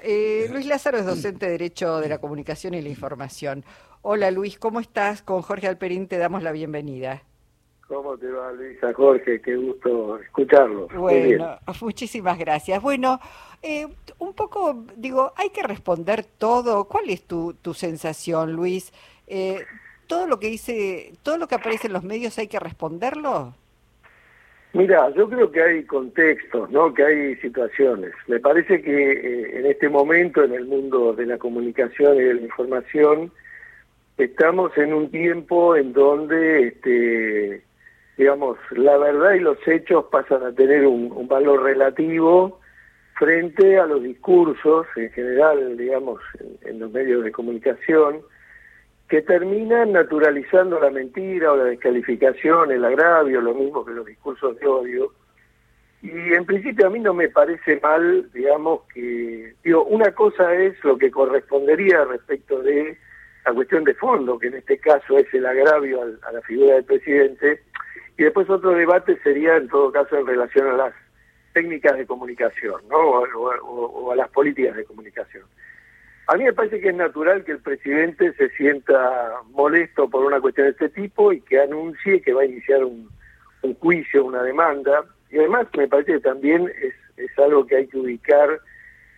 Eh, Luis Lázaro es docente de Derecho de la Comunicación y la Información. Hola Luis, ¿cómo estás? Con Jorge Alperín te damos la bienvenida. ¿Cómo te va Luisa Jorge? Qué gusto escucharlo. Bueno, muchísimas gracias. Bueno, eh, un poco, digo, hay que responder todo. ¿Cuál es tu, tu sensación, Luis? Eh, ¿Todo lo que dice, todo lo que aparece en los medios hay que responderlo? Mira, yo creo que hay contextos, ¿no? Que hay situaciones. Me parece que eh, en este momento, en el mundo de la comunicación y de la información, estamos en un tiempo en donde, este, digamos, la verdad y los hechos pasan a tener un valor relativo frente a los discursos en general, digamos, en los medios de comunicación que terminan naturalizando la mentira o la descalificación, el agravio, lo mismo que los discursos de odio. Y en principio a mí no me parece mal, digamos, que, digo, una cosa es lo que correspondería respecto de la cuestión de fondo, que en este caso es el agravio a la figura del presidente, y después otro debate sería, en todo caso, en relación a las técnicas de comunicación, ¿no? o a las políticas de comunicación. A mí me parece que es natural que el presidente se sienta molesto por una cuestión de este tipo y que anuncie que va a iniciar un, juicio, una demanda. Y además me parece que también es, es, algo que hay que ubicar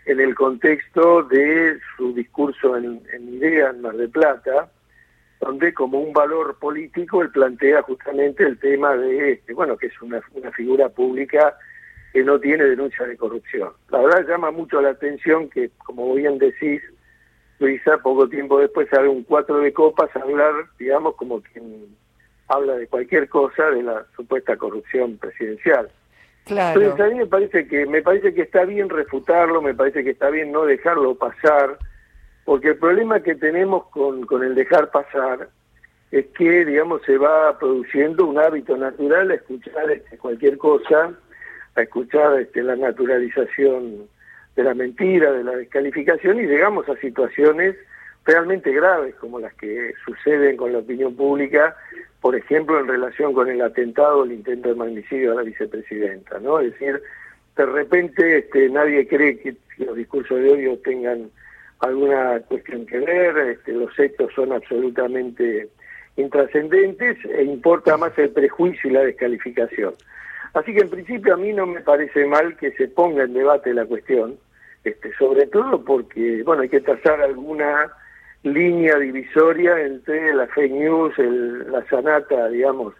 en el contexto de su discurso en, en Idea, en Mar del Plata, donde como un valor político él plantea justamente el tema de, este, bueno, que es una, una figura pública que no tiene denuncia de corrupción. La verdad llama mucho la atención que, como bien decís, Luisa, poco tiempo después sale un cuatro de copas a hablar, digamos, como quien habla de cualquier cosa de la supuesta corrupción presidencial. Claro. Entonces a mí me parece que me parece que está bien refutarlo, me parece que está bien no dejarlo pasar, porque el problema que tenemos con, con el dejar pasar es que, digamos, se va produciendo un hábito natural a escuchar este, cualquier cosa, a escuchar este, la naturalización de la mentira, de la descalificación y llegamos a situaciones realmente graves como las que suceden con la opinión pública, por ejemplo, en relación con el atentado, el intento de magnicidio a la vicepresidenta, ¿no? Es decir, de repente este, nadie cree que los discursos de odio tengan alguna cuestión que ver, este, los hechos son absolutamente intrascendentes e importa más el prejuicio y la descalificación. Así que en principio a mí no me parece mal que se ponga en debate la cuestión, este, sobre todo porque, bueno, hay que trazar alguna línea divisoria entre la fake news, la sanata, digamos,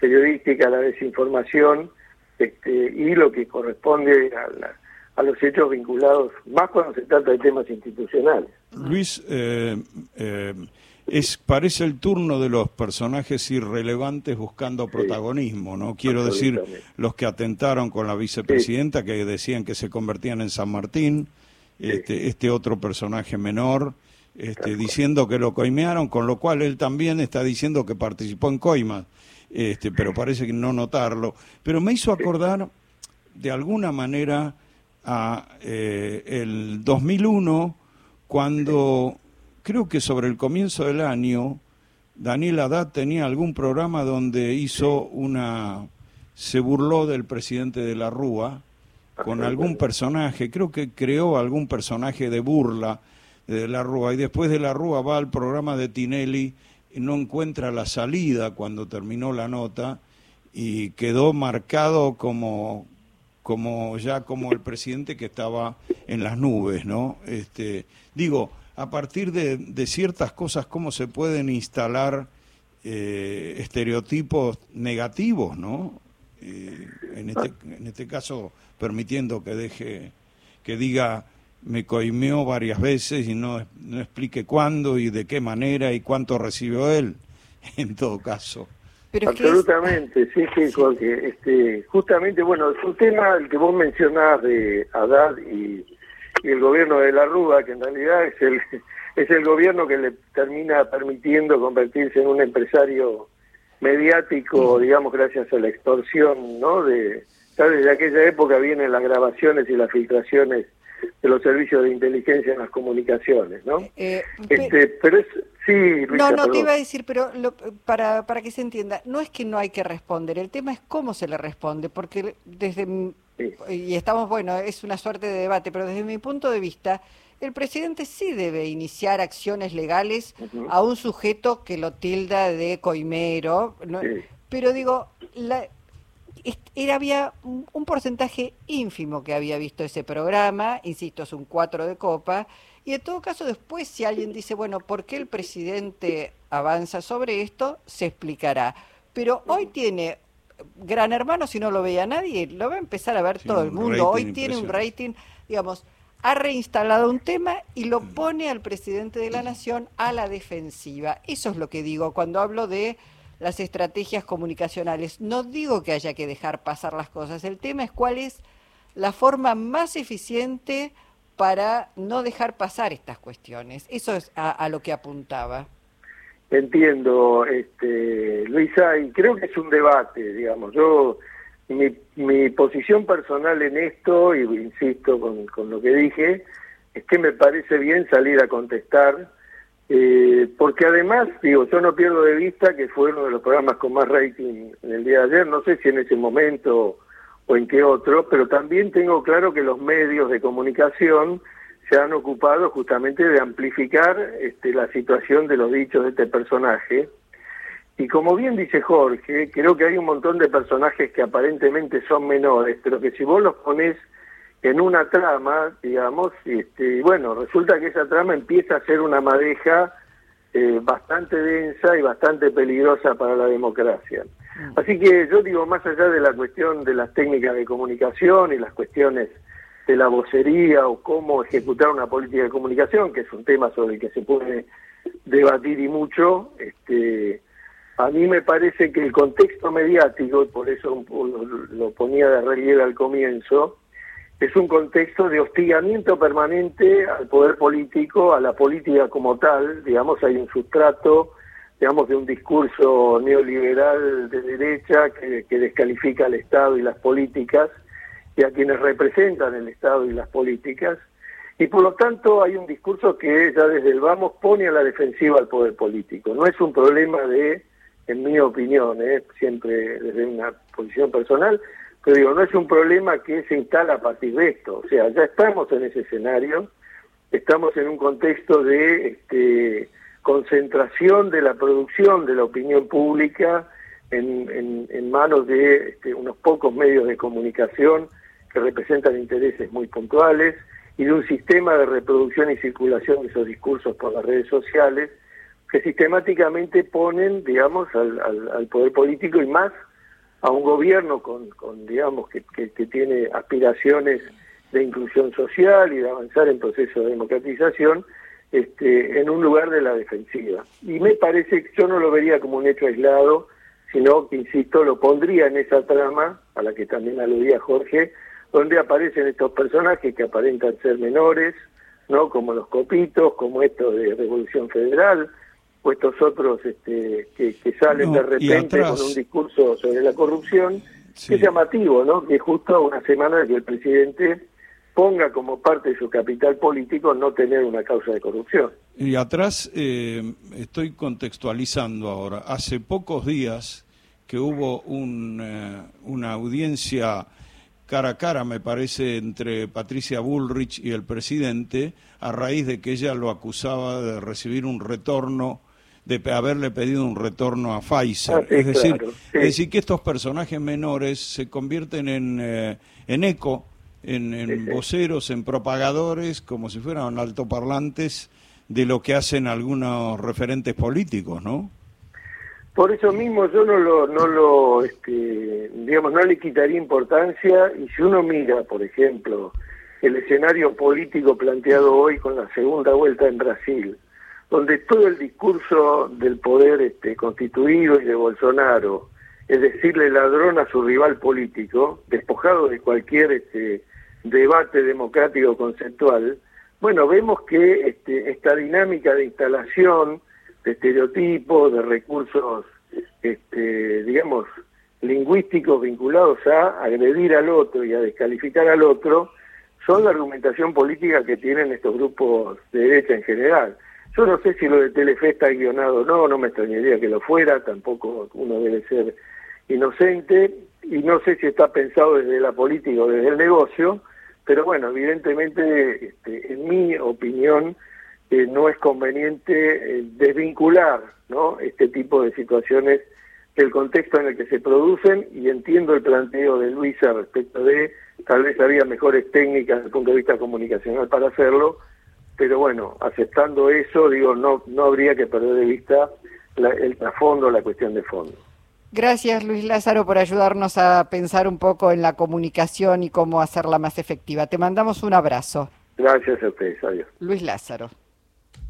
periodística, la desinformación, este, y lo que corresponde a, a los hechos vinculados, más cuando se trata de temas institucionales. Luis, eh, eh, es parece el turno de los personajes irrelevantes buscando protagonismo, ¿no? Quiero decir, los que atentaron con la vicepresidenta, que decían que se convertían en San Martín, este, este otro personaje menor, este, diciendo que lo coimearon, con lo cual él también está diciendo que participó en coimas, este, pero parece que no notarlo. Pero me hizo acordar, de alguna manera, a eh, el 2001, cuando creo que sobre el comienzo del año, Daniel Haddad tenía algún programa donde hizo una, se burló del presidente de la Rúa con algún personaje, creo que creó algún personaje de burla de la Rúa y después de la Rúa va al programa de Tinelli y no encuentra la salida cuando terminó la nota y quedó marcado como como ya como el presidente que estaba en las nubes, ¿no? Este, digo, a partir de, ciertas cosas, cómo se pueden instalar eh, estereotipos negativos, ¿no? Eh, en, este, en este caso, permitiendo que deje, que diga, me coimeó varias veces y no, no explique cuándo y de qué manera y cuánto recibió él, en todo caso. Absolutamente, sí, sí, Jorge. Este, justamente, bueno, es un tema el que vos mencionás de Haddad y y el gobierno de la Rúa, que en realidad es el, es el gobierno que le termina permitiendo convertirse en un empresario mediático, digamos, gracias a la extorsión, ¿no? De, desde aquella época vienen las grabaciones y las filtraciones de los servicios de inteligencia en las comunicaciones, ¿no? Eh, este, pero es, sí, No, no, te iba a decir, pero para, para que se entienda, no es que no hay que responder, el tema es cómo se le responde, porque desde y estamos, bueno, es una suerte de debate, pero desde mi punto de vista, el presidente sí debe iniciar acciones legales a un sujeto que lo tilda de coimero, pero digo, la, era, había un, porcentaje ínfimo que había visto ese programa, insisto, es un 4 de copa, y en todo caso después si alguien dice, bueno, ¿por qué el presidente avanza sobre esto? Se explicará. Pero hoy tiene Gran Hermano, si no lo veía nadie, lo va a empezar a ver todo el mundo. Hoy tiene un rating, digamos, ha reinstalado un tema y lo pone al presidente de la nación a la defensiva. Eso es lo que digo cuando hablo de las estrategias comunicacionales. No digo que haya que dejar pasar las cosas, el tema es cuál es la forma más eficiente para no dejar pasar estas cuestiones. Eso es a, lo que apuntaba. Entiendo, este, Luisa, y creo que es un debate, digamos. Yo, mi, mi posición personal en esto, y insisto con, lo que dije, es que me parece bien salir a contestar eh, porque además, digo, yo no pierdo de vista que fue uno de los programas con más rating en el día de ayer, no sé si en ese momento o en qué otro, pero también tengo claro que los medios de comunicación se han ocupado justamente de amplificar este, la situación de los dichos de este personaje. Y como bien dice Jorge, creo que hay un montón de personajes que aparentemente son menores, pero que si vos los pones en una trama, digamos, este, y bueno, resulta que esa trama empieza a ser una madeja eh, bastante densa y bastante peligrosa para la democracia. Mm. Así que yo digo, más allá de la cuestión de las técnicas de comunicación y las cuestiones de la vocería o cómo ejecutar una política de comunicación, que es un tema sobre el que se puede debatir y mucho, este, a mí me parece que el contexto mediático, y por eso lo ponía de relieve al comienzo, es un contexto de hostigamiento permanente al poder político, a la política como tal, digamos, hay un sustrato, digamos, de un discurso neoliberal de derecha que, descalifica al Estado y las políticas y a quienes representan el Estado y las políticas, y por lo tanto hay un discurso que ya desde el vamos pone a la defensiva al poder político. No es un problema de, en mi opinión, ¿eh? siempre desde una posición personal, pero digo, no es un problema que se instala a partir de esto, o sea, ya estamos en ese escenario, estamos en un contexto de este, concentración de la producción de la opinión pública en, en, manos de este, unos pocos medios de comunicación que representan intereses muy puntuales y de un sistema de reproducción y circulación de esos discursos por las redes sociales que sistemáticamente ponen, digamos, al, al poder político y más a un gobierno con, con digamos, que, que, tiene aspiraciones de inclusión social y de avanzar en proceso de democratización, este, en un lugar de la defensiva. Y me parece que yo no lo vería como un hecho aislado, sino que, insisto, lo pondría en esa trama, a la que también aludía Jorge, donde aparecen estos personajes que aparentan ser menores, ¿no? Como los copitos, como esto de Revolución Federal, o estos otros este, que, salen de repente con un discurso sobre la corrupción, que es llamativo, ¿no? Que justo a una semana de que el presidente ponga como parte de su capital político no tener una causa de corrupción. Y atrás, eh, estoy contextualizando ahora, hace pocos días que hubo un, eh, una audiencia cara a cara, me parece, entre Patricia Bullrich y el presidente, a raíz de que ella lo acusaba de recibir un retorno de haberle pedido un retorno a Pfizer. Ah, es, decir, es decir, que estos personajes menores se convierten en, eh, en eco, en, voceros, en propagadores, como si fueran altoparlantes de lo que hacen algunos referentes políticos, ¿no? Por eso mismo yo no lo, no lo, este, digamos, no le quitaría importancia y si uno mira, por ejemplo, el escenario político planteado hoy con la segunda vuelta en Brasil, donde todo el discurso del poder este, constituido y de Bolsonaro es decirle ladrón a su rival político, despojado de cualquier este, debate democrático conceptual, bueno, vemos que este, esta dinámica de instalación de estereotipos, de recursos, este, digamos, lingüísticos vinculados a agredir al otro y a descalificar al otro, son la argumentación política que tienen estos grupos de derecha en general. Yo no sé si lo de Telefe está guionado o no, no me extrañaría que lo fuera, tampoco uno debe ser inocente, y no sé si está pensado desde la política o desde el negocio, pero bueno, evidentemente, este, en mi opinión, eh, no es conveniente eh, desvincular ¿no? este tipo de situaciones del contexto en el que se producen y entiendo el planteo de Luisa respecto de tal vez había mejores técnicas desde el punto de vista comunicacional para hacerlo, pero bueno, aceptando eso, digo, no, no habría que perder de vista el trasfondo, la cuestión de fondo. Gracias Luis Lázaro por ayudarnos a pensar un poco en la comunicación y cómo hacerla más efectiva. Te mandamos un abrazo. Gracias a ustedes, adiós. Luis Lázaro.